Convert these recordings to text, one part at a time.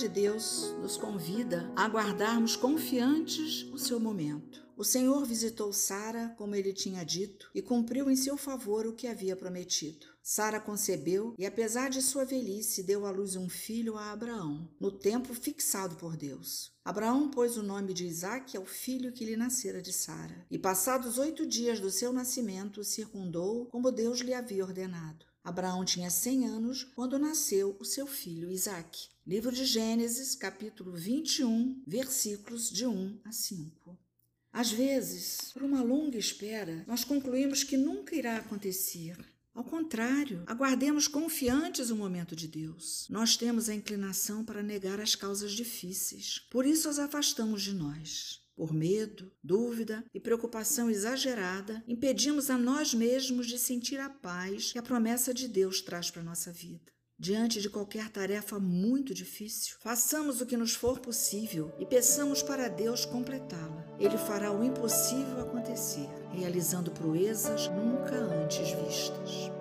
de Deus nos convida a aguardarmos confiantes o seu momento. O Senhor visitou Sara, como ele tinha dito, e cumpriu em seu favor o que havia prometido. Sara concebeu e, apesar de sua velhice, deu à luz um filho a Abraão, no tempo fixado por Deus. Abraão pôs o nome de Isaque ao filho que lhe nascera de Sara, e passados oito dias do seu nascimento, circundou como Deus lhe havia ordenado. Abraão tinha cem anos quando nasceu o seu filho Isaque. Livro de Gênesis, capítulo 21, versículos de 1 a 5. Às vezes, por uma longa espera, nós concluímos que nunca irá acontecer. Ao contrário, aguardemos confiantes o momento de Deus. Nós temos a inclinação para negar as causas difíceis, por isso as afastamos de nós. Por medo, dúvida e preocupação exagerada, impedimos a nós mesmos de sentir a paz que a promessa de Deus traz para nossa vida. Diante de qualquer tarefa muito difícil, façamos o que nos for possível e peçamos para Deus completá-la. Ele fará o impossível acontecer, realizando proezas nunca antes vistas.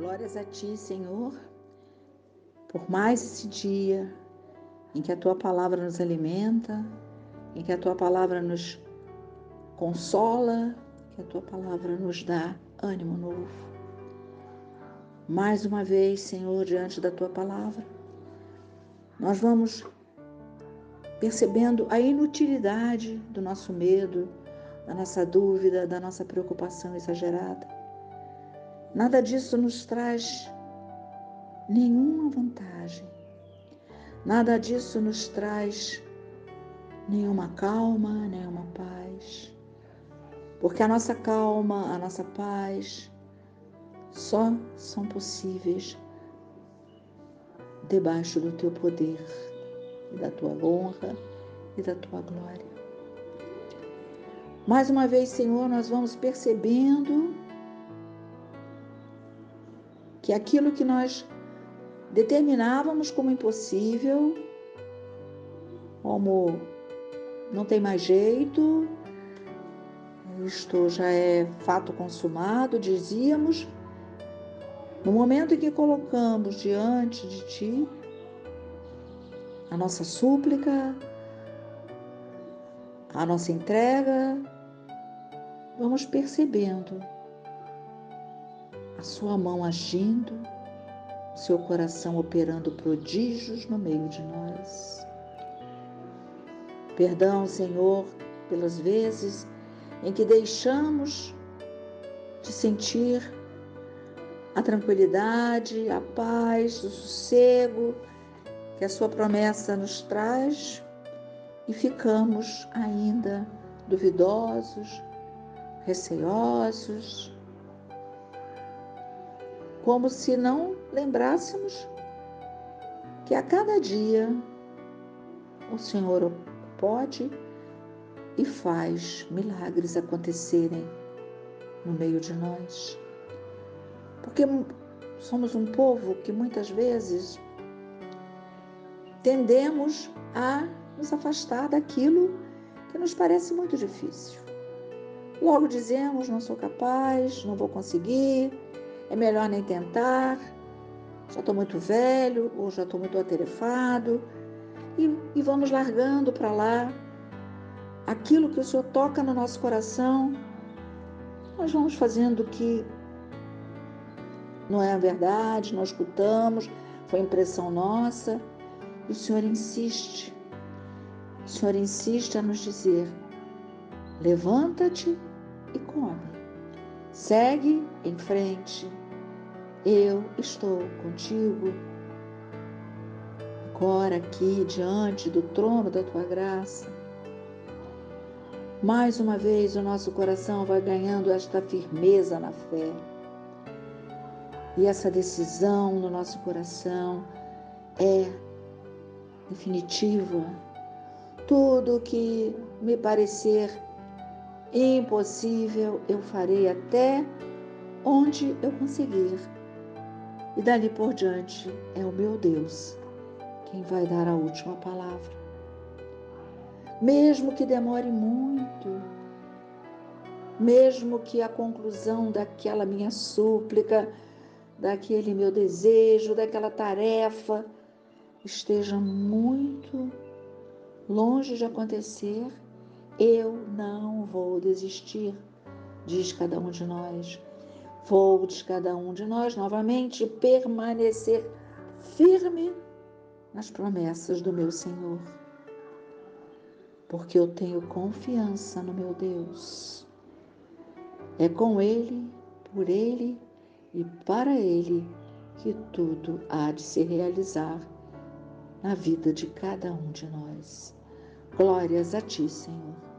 Glórias a Ti, Senhor, por mais esse dia em que a tua palavra nos alimenta, em que a tua palavra nos consola, que a tua palavra nos dá ânimo novo. Mais uma vez, Senhor, diante da tua palavra, nós vamos percebendo a inutilidade do nosso medo, da nossa dúvida, da nossa preocupação exagerada. Nada disso nos traz nenhuma vantagem Nada disso nos traz nenhuma calma, nenhuma paz. Porque a nossa calma, a nossa paz só são possíveis debaixo do teu poder e da tua honra e da tua glória. Mais uma vez, Senhor, nós vamos percebendo que aquilo que nós determinávamos como impossível, como não tem mais jeito, isto já é fato consumado, dizíamos, no momento em que colocamos diante de Ti a nossa súplica, a nossa entrega, vamos percebendo a Sua mão agindo seu coração operando prodígios no meio de nós. Perdão, Senhor, pelas vezes em que deixamos de sentir a tranquilidade, a paz, o sossego que a Sua promessa nos traz e ficamos ainda duvidosos, receosos, como se não lembrássemos que a cada dia o Senhor pode e faz milagres acontecerem no meio de nós. Porque somos um povo que muitas vezes tendemos a nos afastar daquilo que nos parece muito difícil. Logo dizemos: não sou capaz, não vou conseguir, é melhor nem tentar, já estou muito velho ou já estou muito atarefado. E, e vamos largando para lá aquilo que o Senhor toca no nosso coração. Nós vamos fazendo que não é a verdade, nós escutamos, foi impressão nossa. E o Senhor insiste, o Senhor insiste a nos dizer: levanta-te e come, segue em frente eu estou contigo. Agora, aqui diante do trono da tua graça, mais uma vez o nosso coração vai ganhando esta firmeza na fé. E essa decisão no nosso coração é definitiva. Tudo que me parecer impossível, eu farei até onde eu conseguir e dali por diante é o meu Deus quem vai dar a última palavra. mesmo que demore muito, mesmo que a conclusão daquela minha súplica, daquele meu desejo, daquela tarefa esteja muito longe de acontecer, eu não vou desistir, diz cada um de nós. Vou, diz cada um de nós, novamente permanecer firme nas promessas do meu Senhor, porque eu tenho confiança no meu Deus. É com Ele, por Ele e para Ele que tudo há de se realizar na vida de cada um de nós. Glórias a Ti, Senhor.